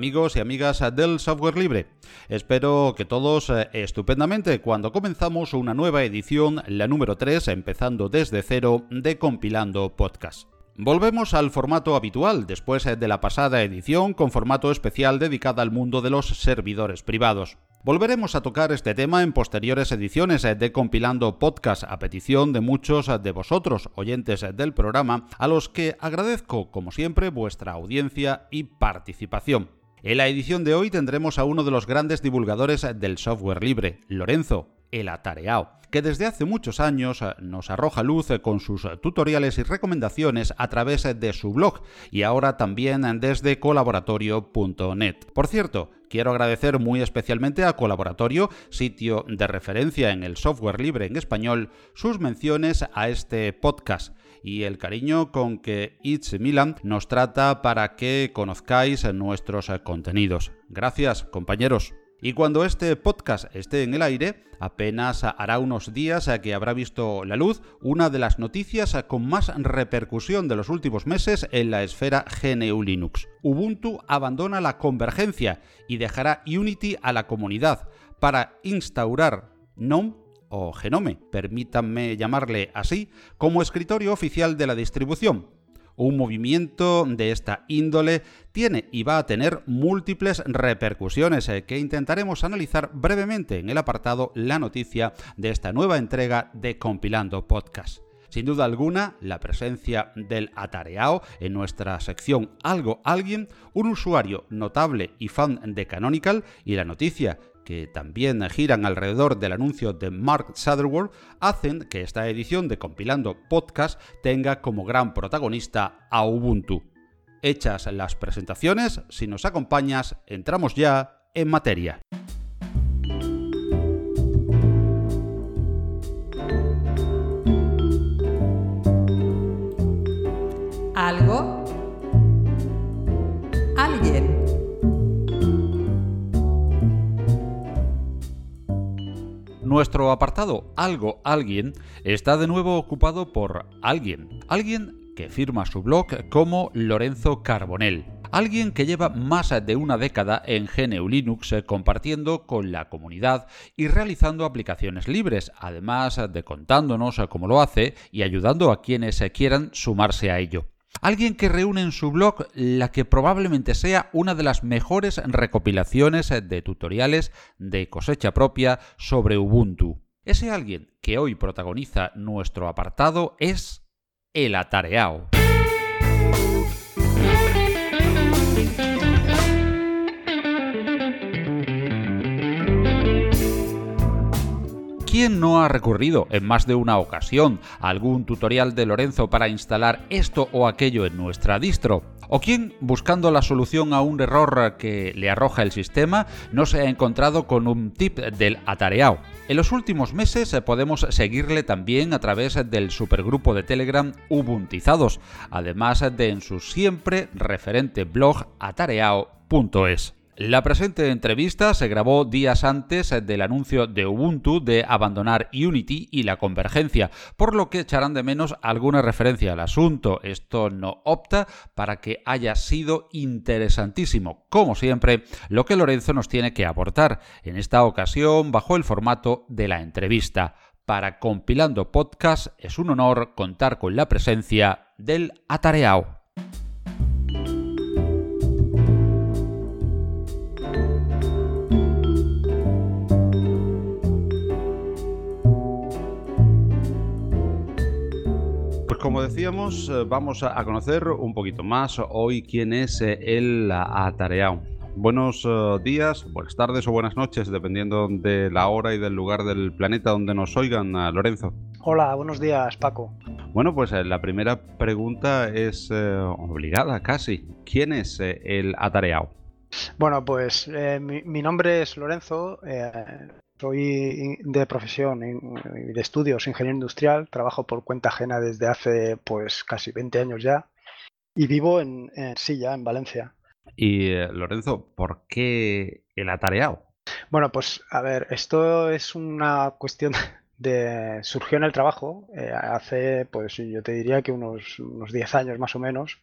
Amigos y amigas del software libre. Espero que todos eh, estupendamente cuando comenzamos una nueva edición, la número 3, empezando desde cero, de Compilando Podcast. Volvemos al formato habitual después de la pasada edición con formato especial dedicado al mundo de los servidores privados. Volveremos a tocar este tema en posteriores ediciones de Compilando Podcast a petición de muchos de vosotros, oyentes del programa, a los que agradezco, como siempre, vuestra audiencia y participación. En la edición de hoy tendremos a uno de los grandes divulgadores del software libre, Lorenzo, el atareao, que desde hace muchos años nos arroja luz con sus tutoriales y recomendaciones a través de su blog y ahora también desde colaboratorio.net. Por cierto, Quiero agradecer muy especialmente a Colaboratorio, sitio de referencia en el software libre en español, sus menciones a este podcast y el cariño con que It's Milan nos trata para que conozcáis nuestros contenidos. Gracias, compañeros. Y cuando este podcast esté en el aire, apenas hará unos días que habrá visto la luz una de las noticias con más repercusión de los últimos meses en la esfera GNU Linux. Ubuntu abandona la convergencia y dejará Unity a la comunidad para instaurar GNOME o Genome, permítanme llamarle así, como escritorio oficial de la distribución un movimiento de esta índole tiene y va a tener múltiples repercusiones eh, que intentaremos analizar brevemente en el apartado La noticia de esta nueva entrega de Compilando Podcast. Sin duda alguna, la presencia del atareado en nuestra sección Algo Alguien, un usuario notable y fan de Canonical y la noticia que también giran alrededor del anuncio de Mark Sutherland, hacen que esta edición de Compilando Podcast tenga como gran protagonista a Ubuntu. Hechas las presentaciones, si nos acompañas, entramos ya en materia. Nuestro apartado Algo Alguien está de nuevo ocupado por alguien, alguien que firma su blog como Lorenzo Carbonell. Alguien que lleva más de una década en GNU Linux compartiendo con la comunidad y realizando aplicaciones libres, además de contándonos cómo lo hace y ayudando a quienes quieran sumarse a ello. Alguien que reúne en su blog la que probablemente sea una de las mejores recopilaciones de tutoriales de cosecha propia sobre Ubuntu. Ese alguien que hoy protagoniza nuestro apartado es el atareao. ¿Quién no ha recurrido en más de una ocasión a algún tutorial de Lorenzo para instalar esto o aquello en nuestra distro? ¿O quién, buscando la solución a un error que le arroja el sistema, no se ha encontrado con un tip del atareado? En los últimos meses podemos seguirle también a través del supergrupo de Telegram Ubuntizados, además de en su siempre referente blog atareao.es. La presente entrevista se grabó días antes del anuncio de Ubuntu de abandonar Unity y la convergencia, por lo que echarán de menos alguna referencia al asunto. Esto no opta para que haya sido interesantísimo, como siempre, lo que Lorenzo nos tiene que aportar, en esta ocasión bajo el formato de la entrevista. Para Compilando Podcast es un honor contar con la presencia del Atareao. Decíamos, eh, vamos a conocer un poquito más hoy quién es eh, el atareado. Buenos eh, días, buenas tardes o buenas noches, dependiendo de la hora y del lugar del planeta donde nos oigan, Lorenzo. Hola, buenos días, Paco. Bueno, pues la primera pregunta es obligada casi. ¿Quién es el atareado? Bueno, pues mi, nombre es Lorenzo, Soy de profesión y de estudios ingeniero industrial, trabajo por cuenta ajena desde hace pues casi 20 años ya y vivo en, Silla, en Valencia. Y eh, Lorenzo, ¿por qué el atareado? Bueno, pues a ver, esto es una cuestión de surgió en el trabajo eh, hace, pues yo te diría que unos, unos 10 años más o menos,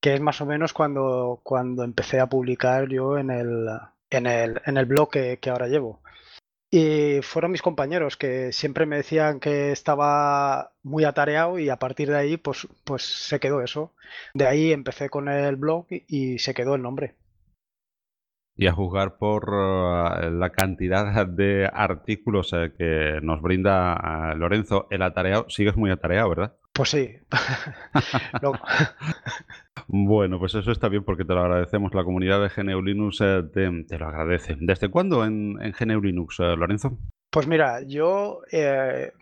que es más o menos cuando, cuando empecé a publicar yo en el, en el, en el blog que, ahora llevo. Y fueron mis compañeros que siempre me decían que estaba muy atareado y a partir de ahí pues, pues se quedó eso. De ahí empecé con el blog y se quedó el nombre. Y a juzgar por eh, la cantidad de artículos eh, que nos brinda eh, Lorenzo el atareado, sigues muy atareado, ¿verdad? Pues sí. bueno, pues eso está bien porque te lo agradecemos. La comunidad de GNU Linux te, lo agradece. ¿Desde cuándo en, en GNU Linux, Lorenzo? Pues mira, yo he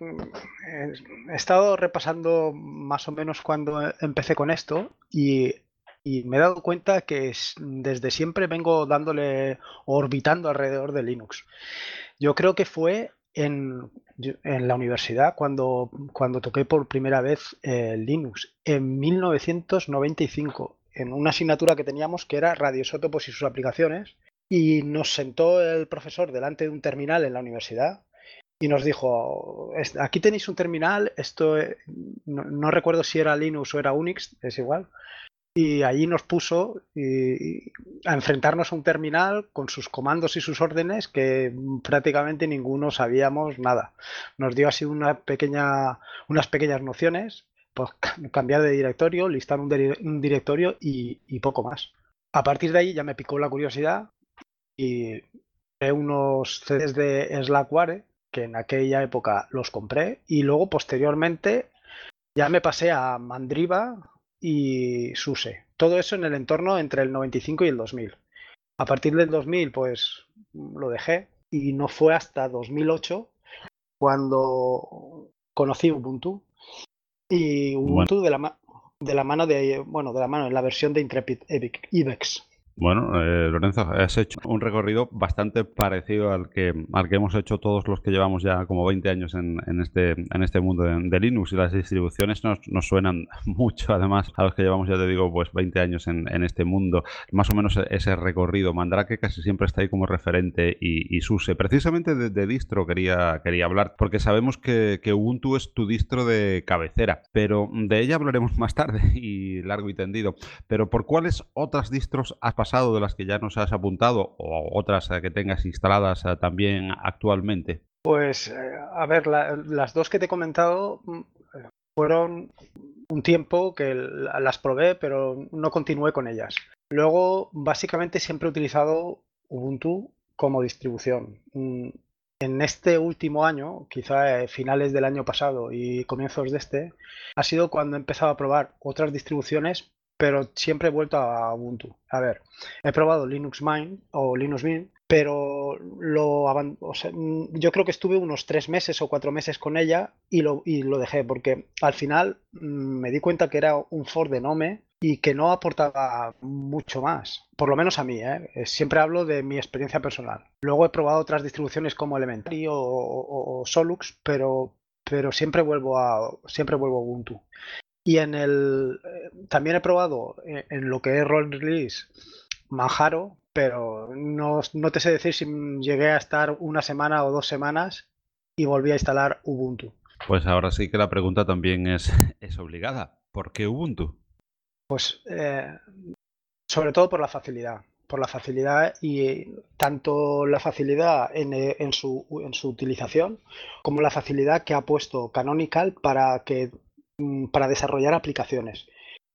estado repasando más o menos cuando empecé con esto y y me he dado cuenta que desde siempre vengo dándole, orbitando alrededor de Linux. Yo creo que fue en, la universidad cuando, cuando toqué por primera vez Linux, en 1995, en una asignatura que teníamos que era radiosótopos y sus aplicaciones, y nos sentó el profesor delante de un terminal en la universidad y nos dijo, aquí tenéis un terminal, esto eh, no, recuerdo si era Linux o era Unix, es igual, y allí nos puso a enfrentarnos a un terminal con sus comandos y sus órdenes que prácticamente ninguno sabíamos nada. Nos dio así una pequeña, unas pequeñas nociones, pues cambiar de directorio, listar un, directorio y, poco más. A partir de ahí ya me picó la curiosidad y unos CDs de Slackware que en aquella época los compré y luego posteriormente ya me pasé a Mandriva, y SUSE. Todo eso en el entorno entre el 95 y el 2000. A partir del 2000, pues lo dejé y no fue hasta 2008 cuando conocí Ubuntu y Ubuntu de, la de la mano de bueno de la mano en la versión de Intrepid Ibex. Bueno, eh, Lorenzo, has hecho un recorrido bastante parecido al que, al que hemos hecho todos los que llevamos ya como 20 años en, en este, en este mundo de, Linux y las distribuciones nos, nos, suenan mucho, además, a los que llevamos, ya te digo, pues 20 años en, en este mundo. Más o menos ese recorrido. Mandrake casi siempre está ahí como referente y, y SUSE. Precisamente de, distro quería, quería hablar, porque sabemos que, que Ubuntu es tu distro de cabecera, pero de ella hablaremos más tarde y largo y tendido. Pero ¿por cuáles otras distros has pasado? De las que ya nos has apuntado o otras eh, que tengas instaladas eh, también actualmente? Pues, eh, a ver, las dos que te he comentado mm, fueron un tiempo que las probé, pero no continué con ellas. Luego, básicamente, siempre he utilizado Ubuntu como distribución. Mm, en este último año, quizá finales del año pasado y comienzos de este, ha sido cuando he empezado a probar otras distribuciones pero siempre he vuelto a Ubuntu. A ver, he probado Linux Mint o Linux Mint, pero lo mm, yo creo que estuve unos tres meses o cuatro meses con ella y lo, y lo dejé porque al final mm, me di cuenta que era un for de Nome y que no aportaba mucho más, por lo menos a mí, ¿eh? Eh, siempre hablo de mi experiencia personal. Luego he probado otras distribuciones como Elementary o, Solux, pero, pero siempre vuelvo a siempre vuelvo a Ubuntu. Y en el. Eh, también he probado eh, en, lo que es Roll Release Manjaro, pero no, te sé decir si llegué a estar una semana o dos semanas y volví a instalar Ubuntu. Pues ahora sí que la pregunta también es, es obligada. ¿Por qué Ubuntu? Pues eh, sobre todo por la facilidad. Por la facilidad y tanto la facilidad en, en, su, en su utilización como la facilidad que ha puesto Canonical para que para desarrollar aplicaciones.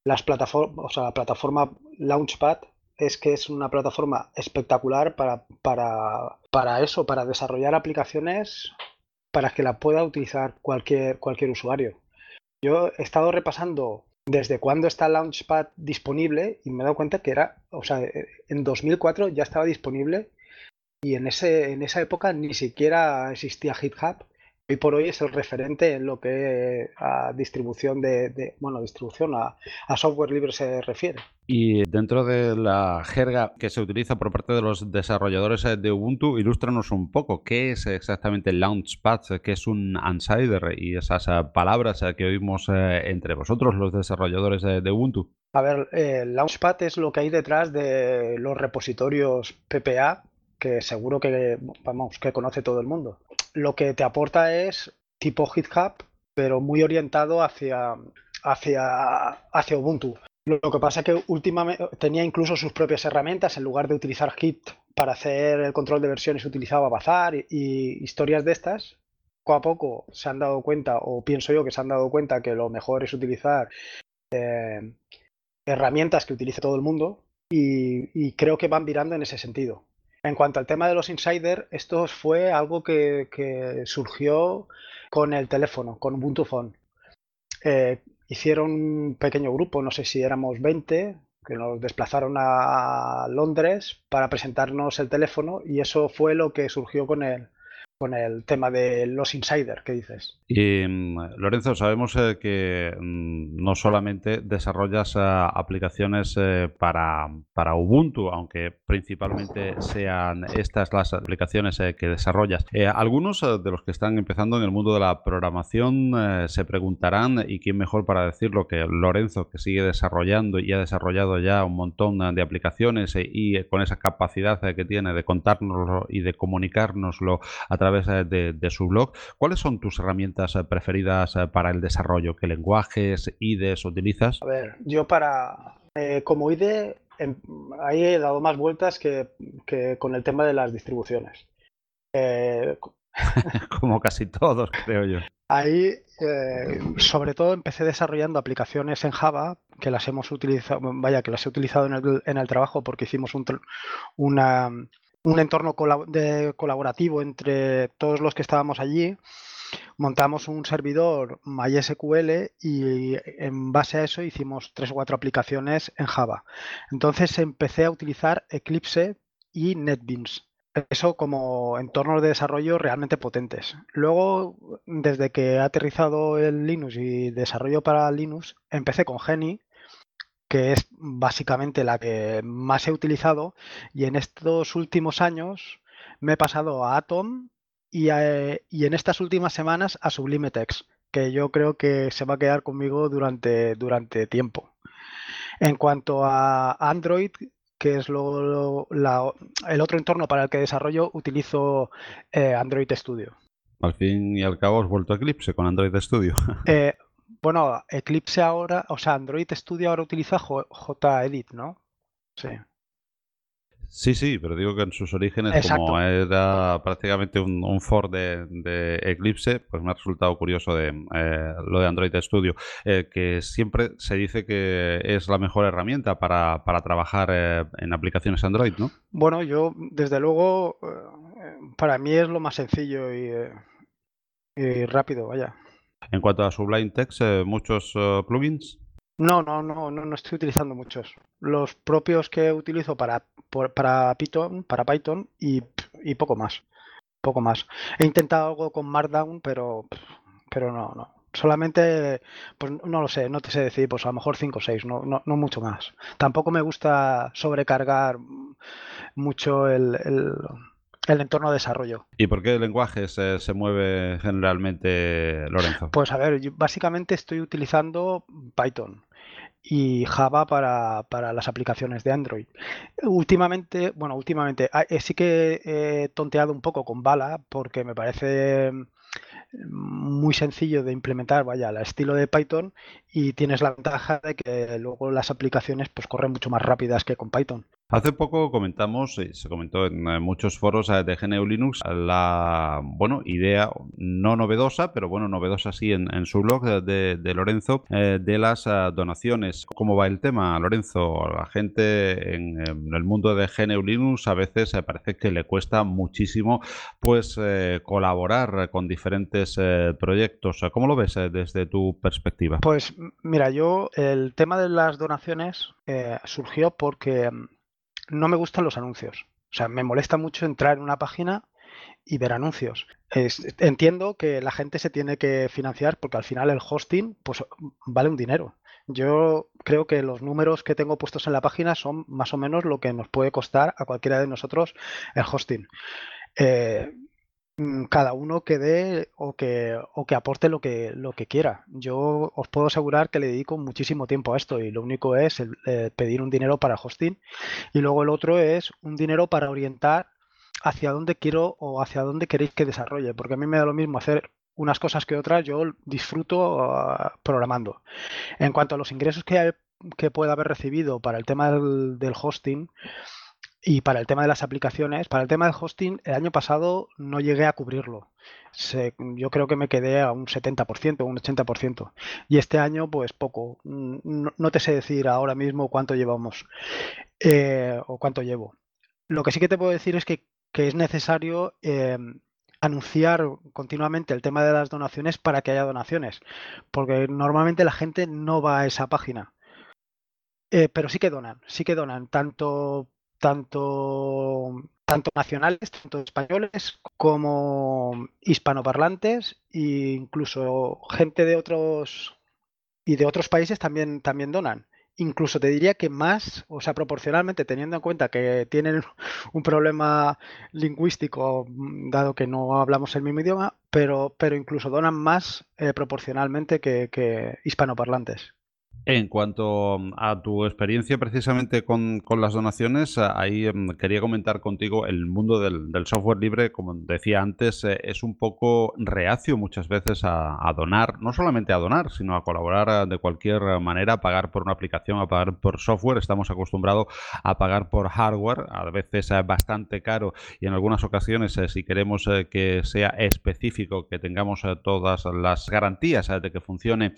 Las plataformas, la plataforma Launchpad es que es una plataforma espectacular para, para, para eso, para desarrollar aplicaciones para que la pueda utilizar cualquier, cualquier usuario. Yo he estado repasando desde cuándo está Launchpad disponible y me he dado cuenta que era, o sea, en 2004 ya estaba disponible y en, ese, en esa época ni siquiera existía GitHub hoy por hoy es el referente en lo que a distribución de, bueno, distribución a, software libre se refiere. Y dentro de la jerga que se utiliza por parte de los desarrolladores de Ubuntu, ilústranos un poco qué es exactamente el Launchpad, qué es un Unsider y esas eh, palabras eh, que oímos eh, entre vosotros, los desarrolladores de Ubuntu. A ver, el Launchpad es lo que hay detrás de los repositorios PPA que seguro que, vamos, que conoce todo el mundo. Lo que te aporta es tipo GitHub, pero muy orientado hacia, hacia, hacia Ubuntu. Lo que pasa es que últimamente tenía incluso sus propias herramientas, en lugar de utilizar Git para hacer el control de versiones, utilizaba Bazar y, historias de estas. Poco a poco se han dado cuenta, o pienso yo que se han dado cuenta, que lo mejor es utilizar eh, herramientas que utilice todo el mundo y, creo que van virando en ese sentido. En cuanto al tema de los insiders, esto fue algo que, surgió con el teléfono, con Ubuntu Phone. Eh, hicieron un pequeño grupo, no sé si éramos 20, que nos desplazaron a Londres para presentarnos el teléfono y eso fue lo que surgió con el, el tema de los insiders que dices. Y mm, Lorenzo, sabemos eh, que mm, no solamente desarrollas eh, aplicaciones eh, para, para, Ubuntu, aunque principalmente sean estas las aplicaciones que desarrollas. algunos de los que están empezando en el mundo de la programación se preguntarán, y quién mejor para decirlo que Lorenzo, que sigue desarrollando y ha desarrollado ya un montón de aplicaciones y con esa capacidad que tiene de contárnoslo y de comunicárnoslo a través de, su blog. ¿Cuáles son tus herramientas eh, preferidas eh, para el desarrollo? ¿Qué lenguajes, IDEs utilizas? A ver, yo para, eh, como IDE, em, ahí he dado más vueltas que, con el tema de las distribuciones. como casi todos, creo yo. Ahí, sobre todo, empecé desarrollando aplicaciones en Java que las hemos utilizado, vaya, que las he utilizado en el, en el trabajo porque hicimos un, una, un entorno colaborativo entre todos los que estábamos allí. Montamos un servidor MySQL y en base a eso hicimos tres o cuatro aplicaciones en Java. Entonces empecé a utilizar Eclipse y NetBeans. Eso como entornos de desarrollo realmente potentes. Luego, desde que he aterrizado el Linux y desarrollo para Linux, empecé con Geni, que es básicamente la que más he utilizado y en estos últimos años me he pasado a Atom y, en estas últimas semanas a Sublime Text, que yo creo que se va a quedar conmigo durante, durante tiempo. En cuanto a Android, que es lo, el otro entorno para el que desarrollo, utilizo eh, Android Studio. Al fin y al cabo has vuelto a Eclipse con Android Studio. Eh, bueno, Eclipse ahora, o sea, Android Studio ahora utiliza JEdit, ¿no? Sí. Sí, sí, pero digo que en sus orígenes, como era prácticamente un, un for de, Eclipse, pues me ha resultado curioso de eh, lo de Android Studio, eh, que siempre se dice que es la mejor herramienta para, trabajar eh, en aplicaciones Android, ¿no? Bueno, yo, desde luego, para mí es lo más sencillo y, y rápido, vaya. En cuanto a Sublime Text, eh, ¿muchos eh, plugins? No, no, no, no, no estoy utilizando muchos. Los propios que utilizo para, para Python, para Python y, poco más. Poco más. He intentado algo con Markdown, pero, pero no, no. Solamente, pues no lo sé, no te sé decir, pues a lo mejor 5 o 6, no, no, no, mucho más. Tampoco me gusta sobrecargar mucho el entorno de desarrollo. ¿Y por qué lenguaje se, se mueve generalmente, Lorenzo? Pues a ver, básicamente estoy utilizando Python y Java para, para, las aplicaciones de Android. Últimamente, bueno, últimamente ah, eh, sí que he tonteado un poco con Bala porque me parece muy sencillo de implementar, vaya, al estilo de Python y tienes la ventaja de que luego las aplicaciones pues corren mucho más rápidas que con Python. Hace poco comentamos, y se comentó en muchos foros eh, de GNU Linux, la bueno, idea no novedosa, pero bueno, novedosa sí en, su blog de, Lorenzo, eh, de las eh, donaciones. ¿Cómo va el tema, Lorenzo? La gente en, el mundo de GNU Linux a veces parece que le cuesta muchísimo pues colaborar con diferentes proyectos. ¿Cómo lo ves desde tu perspectiva? Pues mira, yo el tema de las donaciones surgió porque no me gustan los anuncios. O sea, me molesta mucho entrar en una página y ver anuncios. entiendo que la gente se tiene que financiar porque al final el hosting pues vale un dinero. Yo creo que los números que tengo puestos en la página son más o menos lo que nos puede costar a cualquiera de nosotros el hosting. Eh, cada uno que dé o que, o que aporte lo que, lo que quiera. Yo os puedo asegurar que le dedico muchísimo tiempo a esto y lo único es eh, pedir un dinero para hosting y luego el otro es un dinero para orientar hacia dónde quiero o hacia dónde queréis que desarrolle, porque a mí me da lo mismo hacer unas cosas que otras, yo disfruto ah, programando. En cuanto a los ingresos que, que pueda haber recibido para el tema del, hosting, y para el tema de las aplicaciones, para el tema del hosting, el año pasado no llegué a cubrirlo. yo creo que me quedé a un 70%, un 80%. Y este año, pues poco. No, te sé decir ahora mismo cuánto llevamos eh, o cuánto llevo. Lo que sí que te puedo decir es que, es necesario eh, anunciar continuamente el tema de las donaciones para que haya donaciones, porque normalmente la gente no va a esa página. Eh, pero sí que donan, sí que donan, tanto, tanto, tanto nacionales, tanto españoles como hispanoparlantes e incluso gente de otros y de otros países también, también donan incluso te diría que más, o sea, proporcionalmente, teniendo en cuenta que tienen un problema lingüístico, mm, dado que no hablamos el mismo idioma, pero, pero incluso donan más eh, proporcionalmente que, que hispanoparlantes. En cuanto mm, a tu experiencia precisamente con, las donaciones, eh, ahí mm, quería comentar contigo el mundo del, software libre, como decía antes, eh, es un poco reacio muchas veces a, donar, no solamente a donar, sino a colaborar eh, de cualquier manera, a pagar por una aplicación, a pagar por software. Estamos acostumbrados a pagar por hardware, a veces es bastante caro y en algunas ocasiones, si queremos que sea específico, que tengamos todas las garantías de que funcione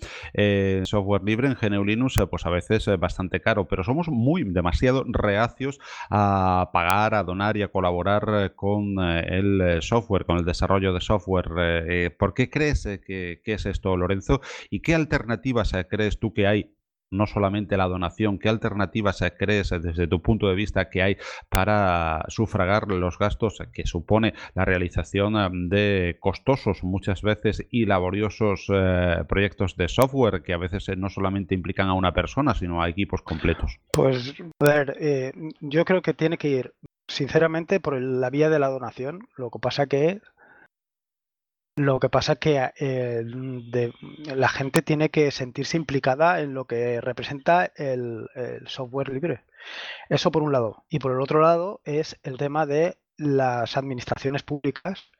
software libre en general, Linux, eh, pues a veces es bastante caro, pero somos muy demasiado reacios a pagar, a donar y a colaborar eh, con eh, el software, con el desarrollo de software. ¿Por qué crees que, que, es esto, Lorenzo? ¿Y qué alternativas crees tú que hay no solamente la donación, ¿qué alternativas crees desde tu punto de vista que hay para sufragar los gastos que supone la realización eh, de costosos muchas veces y laboriosos eh, proyectos de software que a veces eh, no solamente implican a una persona, sino a equipos completos? Pues, a ver, yo creo que tiene que ir sinceramente por la vía de la donación. Lo que pasa que lo que pasa es que eh, la gente tiene que sentirse implicada en lo que representa el, software libre. Eso por un lado. Y por el otro lado es el tema de las administraciones públicas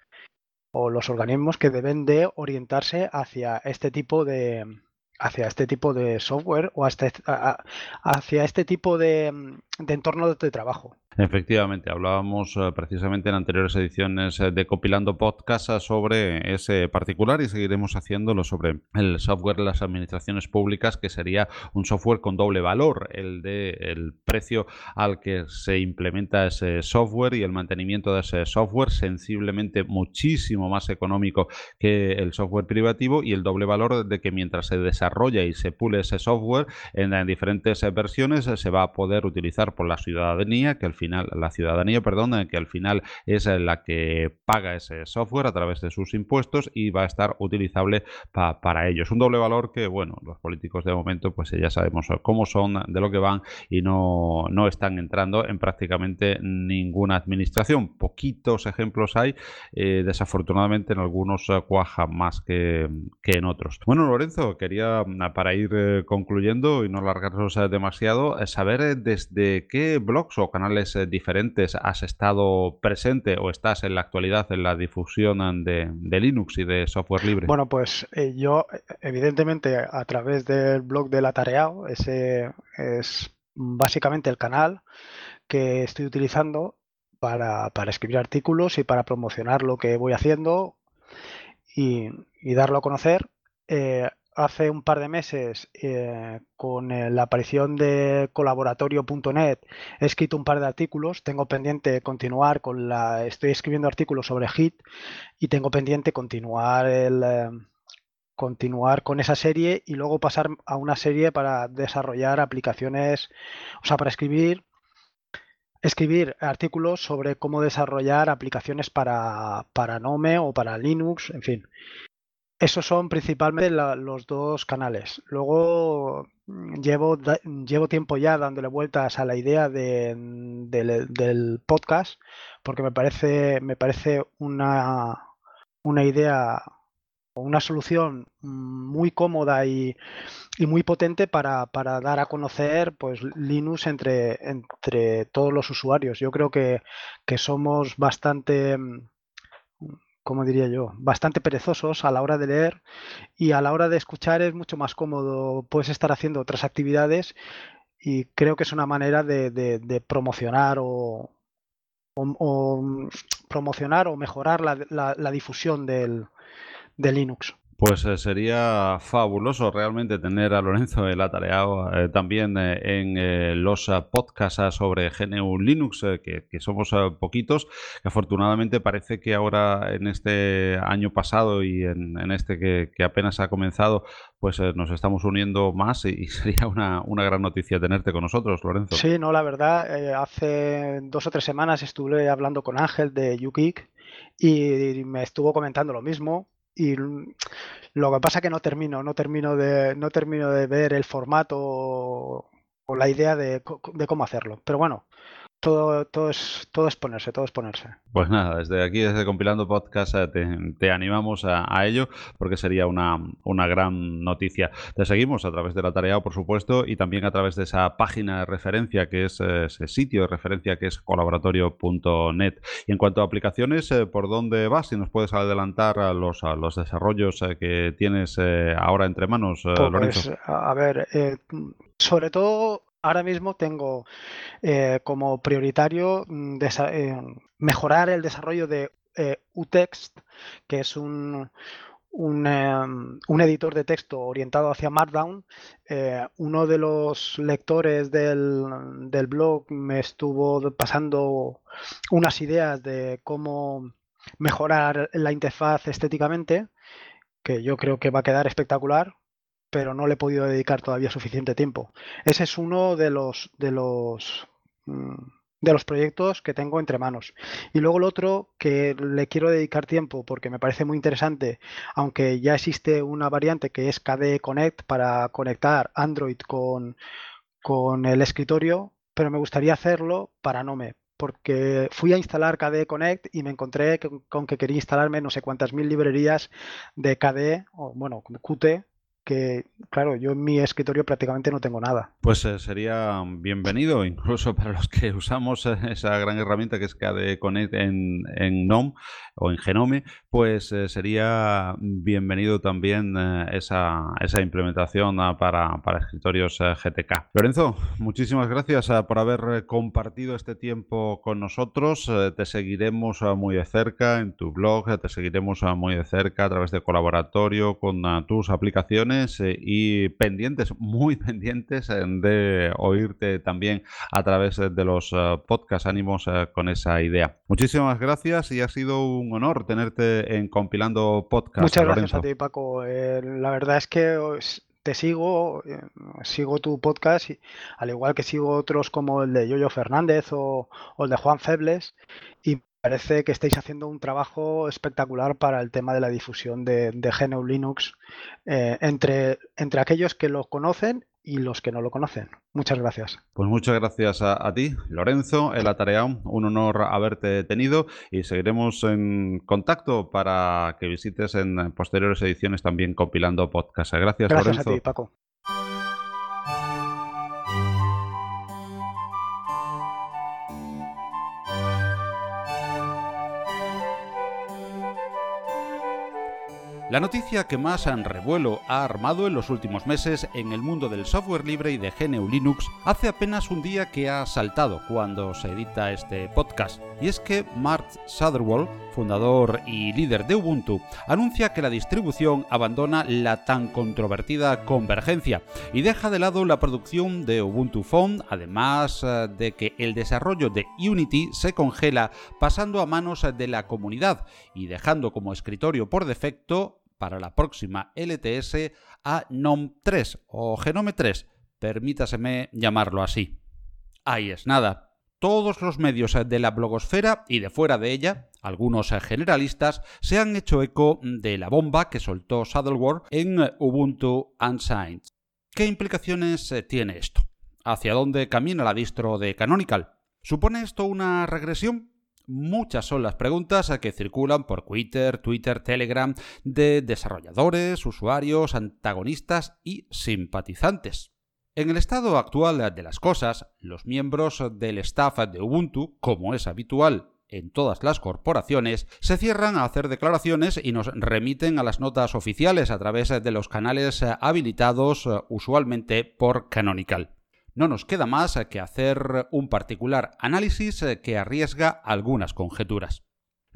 o los organismos que deben de orientarse hacia este tipo de hacia este tipo de software o hasta, hacia este tipo de, de entorno de trabajo. Efectivamente, hablábamos eh, precisamente en anteriores ediciones eh, de Compilando Podcast eh, sobre ese particular y seguiremos haciéndolo sobre el software de las administraciones públicas, que sería un software con doble valor, el de el precio al que se implementa ese software y el mantenimiento de ese software, sensiblemente muchísimo más económico que el software privativo y el doble valor de que mientras se desarrolla y se pule ese software en diferentes versiones se va a poder utilizar por la ciudadanía que al final la ciudadanía, perdón, que al final es la que paga ese software a través de sus impuestos y va a estar utilizable para ellos. Un doble valor que, bueno, los políticos de momento, pues ya sabemos cómo son, de lo que van y no, no están entrando en prácticamente ninguna administración. Poquitos ejemplos hay, eh, desafortunadamente en algunos eh, cuaja más que, que, en otros. Bueno, Lorenzo, quería mm, para ir eh, concluyendo y no alargarnos demasiado, saber desde qué blogs o canales diferentes has estado presente o estás en la actualidad en la difusión de, Linux y de software libre? Bueno, pues eh, yo evidentemente a través del blog de la Tareao, ese es básicamente el canal que estoy utilizando para, escribir artículos y para promocionar lo que voy haciendo y, darlo a conocer. Eh, hace un par de meses, eh, con eh, la aparición de colaboratorio.net, he escrito un par de artículos. Tengo pendiente continuar con la. Estoy escribiendo artículos sobre HIT y tengo pendiente continuar el. Eh, continuar con esa serie y luego pasar a una serie para desarrollar aplicaciones, o sea, para escribir escribir artículos sobre cómo desarrollar aplicaciones para, para Nome o para Linux, en fin. Esos son principalmente los dos canales. Luego mm, llevo, llevo tiempo ya dándole vueltas a la idea del podcast porque me parece, me parece una, una idea una solución muy cómoda y, muy potente para, dar a conocer pues, Linux entre, entre todos los usuarios. Yo creo que, somos bastante, como diría yo, bastante perezosos a la hora de leer y a la hora de escuchar es mucho más cómodo. Puedes estar haciendo otras actividades y creo que es una manera de, promocionar o, promocionar o mejorar la difusión del, de Linux. Pues eh, sería fabuloso realmente tener a Lorenzo el atareado eh, también eh, en los podcasts sobre GNU Linux, que, somos poquitos, afortunadamente parece que ahora en este año pasado y en, este que, apenas ha comenzado, pues nos estamos uniendo más y, sería una, gran noticia tenerte con nosotros, Lorenzo. Sí, no, la verdad, hace dos o tres semanas estuve hablando con Ángel de UKIK y me estuvo comentando lo mismo y lo que pasa que no termino, no termino de, no termino de ver el formato o, la idea de, de, cómo hacerlo. Pero bueno, todo, todo, es, todo es ponerse, todo es ponerse. Pues nada, desde aquí, desde Compilando Podcast, eh, te, animamos a, ello porque sería una, una, gran noticia. Te seguimos a través de la tarea, por supuesto, y también a través de esa página de referencia que es eh, ese sitio de referencia que es colaboratorio.net. Y en cuanto a aplicaciones, eh, ¿por dónde vas? Si nos puedes adelantar a los, a los desarrollos que tienes ahora entre manos, pues, Lorenzo. A ver, sobre todo ahora mismo tengo eh, como prioritario mm, eh, mejorar el desarrollo de eh, UText, que es un, em, un, editor de texto orientado hacia Markdown. uno de los lectores del, del, blog me estuvo pasando unas ideas de cómo mejorar la interfaz estéticamente, que yo creo que va a quedar espectacular pero no le he podido dedicar todavía suficiente tiempo. Ese es uno de los, de los, mm, de los proyectos que tengo entre manos. Y luego el otro que le quiero dedicar tiempo porque me parece muy interesante, aunque ya existe una variante que es KDE Connect para conectar Android con, con el escritorio, pero me gustaría hacerlo para Nome, porque fui a instalar KDE Connect y me encontré con que quería instalarme no sé cuántas mil librerías de KDE, o bueno, Qt, que, claro, yo en mi escritorio prácticamente no tengo nada. Pues eh, sería bienvenido, incluso para los que usamos eh, esa gran herramienta que es KDE Connect en, en NOM o en Genome, pues eh, sería bienvenido también esa, esa, implementación ah, para, para, escritorios GTK. Lorenzo, muchísimas gracias por haber compartido este tiempo con nosotros. te seguiremos muy de cerca en tu blog, te seguiremos muy de cerca a través de colaboratorio con tus aplicaciones eh, y pendientes, muy pendientes eh, de oírte también a través de los eh, podcast ánimos con esa idea. Muchísimas gracias y ha sido un honor tenerte en Compilando Podcast. Muchas gracias a ti, Paco. la verdad es que te sigo, sigo tu podcast, al igual que sigo otros como el de Yoyo Fernández o, o el de Juan Febles, y parece que estáis haciendo un trabajo espectacular para el tema de la difusión de, GNU Linux eh, entre, entre aquellos que lo conocen y los que no lo conocen. Muchas gracias. Pues muchas gracias a, ti, Lorenzo, el Atareado. Un honor haberte tenido y seguiremos en contacto para que visites en posteriores ediciones también compilando podcast. Gracias, gracias Lorenzo. a ti, Paco. La noticia que más han revuelo ha armado en los últimos meses en el mundo del software libre y de GNU Linux hace apenas un día que ha saltado cuando se edita este podcast. Y es que Mark Sutherwall, fundador y líder de Ubuntu, anuncia que la distribución abandona la tan controvertida convergencia y deja de lado la producción de Ubuntu Phone, además eh, de que el desarrollo de Unity se congela pasando a manos de la comunidad y dejando como escritorio por defecto para la próxima LTS a NOM3 o Genome 3, permítaseme llamarlo así. Ahí es nada. Todos los medios de la blogosfera y de fuera de ella, algunos generalistas, se han hecho eco de la bomba que soltó Saddleworth en Ubuntu Unsigned. ¿Qué implicaciones tiene esto? ¿Hacia dónde camina la distro de Canonical? ¿Supone esto una regresión? Muchas son las preguntas que circulan por Twitter, Twitter, Telegram de desarrolladores, usuarios, antagonistas y simpatizantes. En el estado actual de las cosas, los miembros del staff de Ubuntu, como es habitual en todas las corporaciones, se cierran a hacer declaraciones y nos remiten a las notas oficiales a través de los canales habilitados usualmente por Canonical no nos queda más que hacer un particular análisis que arriesga algunas conjeturas.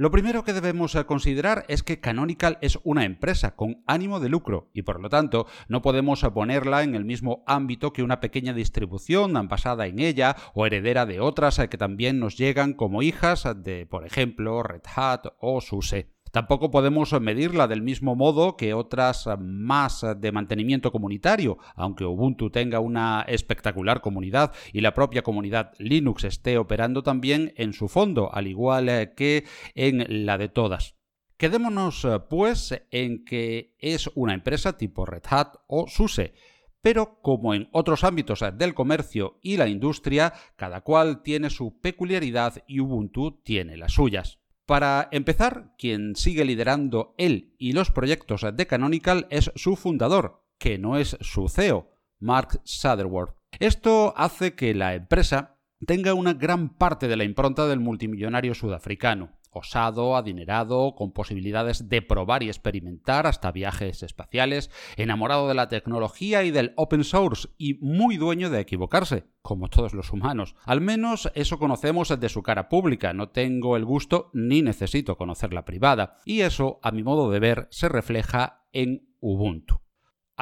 Lo primero que debemos considerar es que Canonical es una empresa con ánimo de lucro y por lo tanto no podemos ponerla en el mismo ámbito que una pequeña distribución basada en ella o heredera de otras que también nos llegan como hijas de, por ejemplo, Red Hat o SUSE. Tampoco podemos medirla del mismo modo que otras más de mantenimiento comunitario, aunque Ubuntu tenga una espectacular comunidad y la propia comunidad Linux esté operando también en su fondo, al igual que en la de todas. Quedémonos pues en que es una empresa tipo Red Hat o SUSE, pero como en otros ámbitos del comercio y la industria, cada cual tiene su peculiaridad y Ubuntu tiene las suyas. Para empezar, quien sigue liderando él y los proyectos de Canonical es su fundador, que no es su CEO, Mark Sutherworth. Esto hace que la empresa tenga una gran parte de la impronta del multimillonario sudafricano osado, adinerado, con posibilidades de probar y experimentar hasta viajes espaciales, enamorado de la tecnología y del open source y muy dueño de equivocarse, como todos los humanos. Al menos eso conocemos de su cara pública, no tengo el gusto ni necesito conocerla privada, y eso, a mi modo de ver, se refleja en Ubuntu.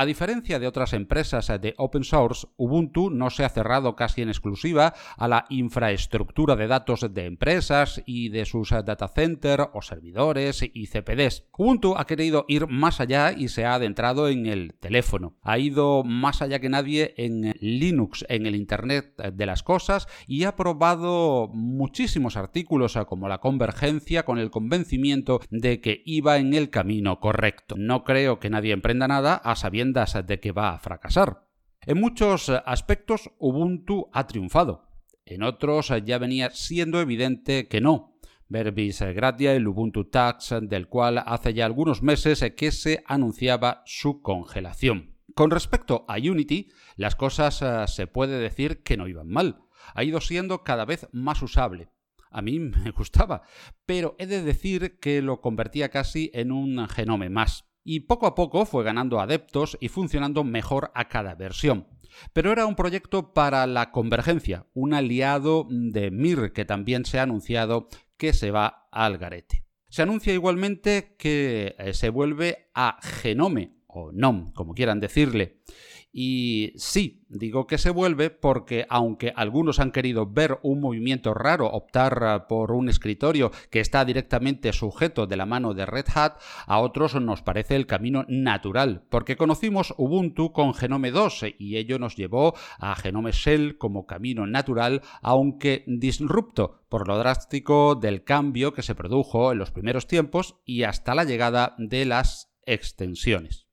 A diferencia de otras empresas de open source, Ubuntu no se ha cerrado casi en exclusiva a la infraestructura de datos de empresas y de sus data centers o servidores y CPDs. Ubuntu ha querido ir más allá y se ha adentrado en el teléfono. Ha ido más allá que nadie en Linux, en el Internet de las cosas y ha probado muchísimos artículos como la convergencia con el convencimiento de que iba en el camino correcto. No creo que nadie emprenda nada a sabiendas de que va a fracasar. En muchos aspectos Ubuntu ha triunfado, en otros ya venía siendo evidente que no. Verbis Gratia, el Ubuntu Tax, del cual hace ya algunos meses que se anunciaba su congelación. Con respecto a Unity, las cosas eh, se puede decir que no iban mal. Ha ido siendo cada vez más usable. A mí me gustaba, pero he de decir que lo convertía casi en un genome más y poco a poco fue ganando adeptos y funcionando mejor a cada versión. Pero era un proyecto para la convergencia, un aliado de Mir que también se ha anunciado que se va al garete. Se anuncia igualmente que eh, se vuelve a Genome, o NOM, como quieran decirle. Y sí, digo que se vuelve porque aunque algunos han querido ver un movimiento raro optar por un escritorio que está directamente sujeto de la mano de Red Hat, a otros nos parece el camino natural, porque conocimos Ubuntu con Genome 2 y ello nos llevó a Genome Shell como camino natural, aunque disrupto por lo drástico del cambio que se produjo en los primeros tiempos y hasta la llegada de las extensiones.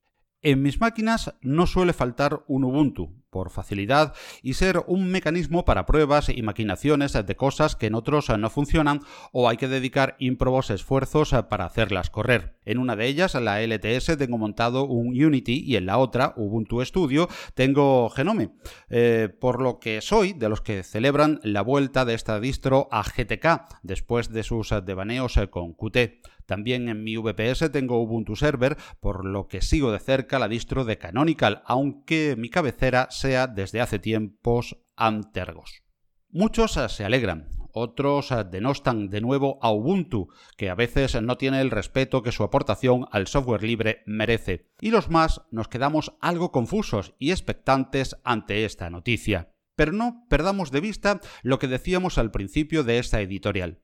En mis máquinas no suele faltar un Ubuntu, por facilidad y ser un mecanismo para pruebas y maquinaciones de cosas que en otros no funcionan o hay que dedicar ímprobos esfuerzos para hacerlas correr. En una de ellas, la LTS, tengo montado un Unity y en la otra, Ubuntu Studio, tengo Genome, eh, por lo que soy de los que celebran la vuelta de esta distro a GTK después de sus devaneos con Qt. También en mi VPS tengo Ubuntu Server, por lo que sigo de cerca la distro de Canonical, aunque mi cabecera sea desde hace tiempos Antergos. Muchos se alegran, otros denostan de nuevo a Ubuntu, que a veces no tiene el respeto que su aportación al software libre merece, y los más nos quedamos algo confusos y expectantes ante esta noticia. Pero no perdamos de vista lo que decíamos al principio de esta editorial.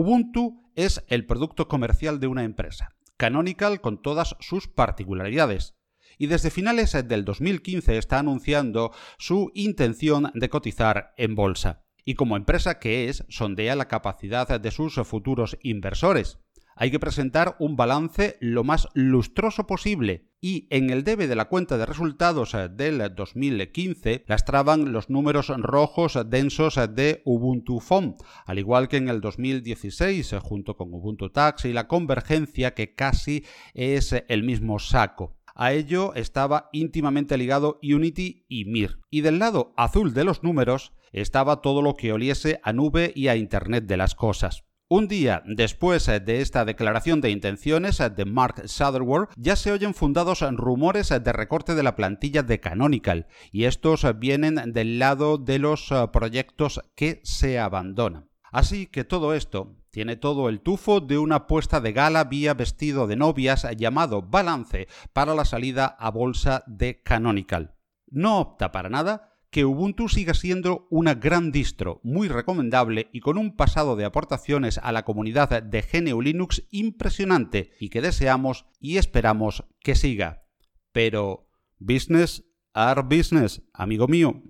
Ubuntu es el producto comercial de una empresa, Canonical con todas sus particularidades, y desde finales del 2015 está anunciando su intención de cotizar en bolsa. y como empresa que es, sondea la capacidad de sus futuros inversores. Hay que presentar un balance lo más lustroso posible y en el debe de la cuenta de resultados del 2015 lastraban los números rojos densos de Ubuntu Phone, al igual que en el 2016 junto con Ubuntu Tax y la convergencia que casi es el mismo saco. A ello estaba íntimamente ligado Unity y Mir. Y del lado azul de los números estaba todo lo que oliese a nube y a Internet de las cosas. Un día después de esta declaración de intenciones de Mark Sutherland, ya se oyen fundados rumores de recorte de la plantilla de Canonical, y estos vienen del lado de los proyectos que se abandonan. Así que todo esto tiene todo el tufo de una puesta de gala vía vestido de novias llamado balance para la salida a bolsa de Canonical. No opta para nada que Ubuntu siga siendo una gran distro, muy recomendable y con un pasado de aportaciones a la comunidad de GNU Linux impresionante y que deseamos y esperamos que siga. Pero, business are business, amigo mío.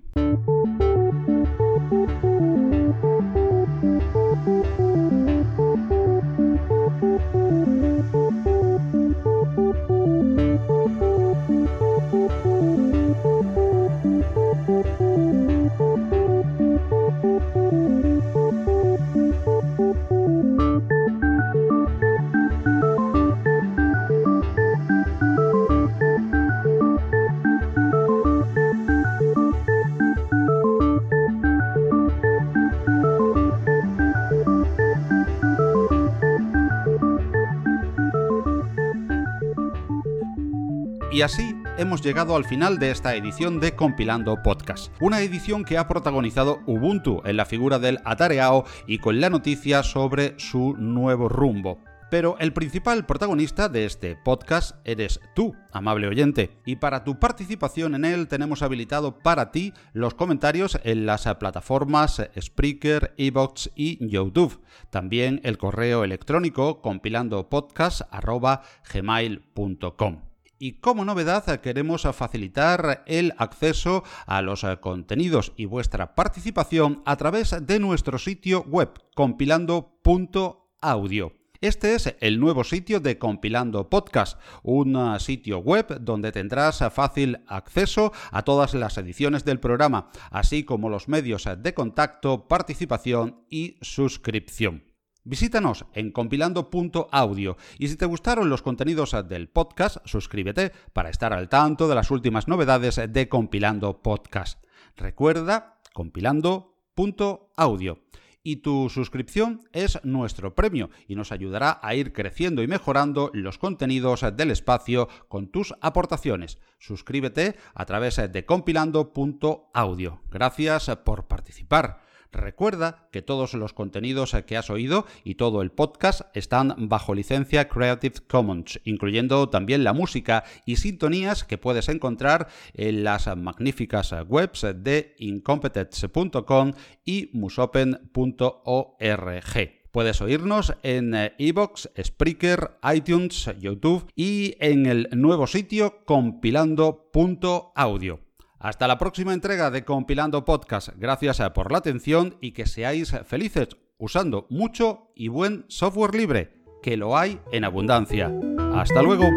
Hemos llegado al final de esta edición de Compilando Podcast. Una edición que ha protagonizado Ubuntu en la figura del atareado y con la noticia sobre su nuevo rumbo. Pero el principal protagonista de este podcast eres tú, amable oyente, y para tu participación en él tenemos habilitado para ti los comentarios en las plataformas Spreaker, Evox y YouTube. También el correo electrónico compilandopodcast.gmail.com. Y como novedad queremos facilitar el acceso a los contenidos y vuestra participación a través de nuestro sitio web compilando.audio. Este es el nuevo sitio de Compilando Podcast, un sitio web donde tendrás fácil acceso a todas las ediciones del programa, así como los medios de contacto, participación y suscripción. Visítanos en compilando.audio y si te gustaron los contenidos del podcast, suscríbete para estar al tanto de las últimas novedades de Compilando Podcast. Recuerda compilando.audio. Y tu suscripción es nuestro premio y nos ayudará a ir creciendo y mejorando los contenidos del espacio con tus aportaciones. Suscríbete a través de compilando.audio. Gracias por participar. Recuerda que todos los contenidos que has oído y todo el podcast están bajo licencia Creative Commons, incluyendo también la música y sintonías que puedes encontrar en las magníficas webs de incompetence.com y musopen.org. Puedes oírnos en Evox, Spreaker, iTunes, YouTube y en el nuevo sitio compilando.audio. Hasta la próxima entrega de Compilando Podcast. Gracias eh, por la atención y que seáis felices usando mucho y buen software libre, que lo hay en abundancia. Hasta luego.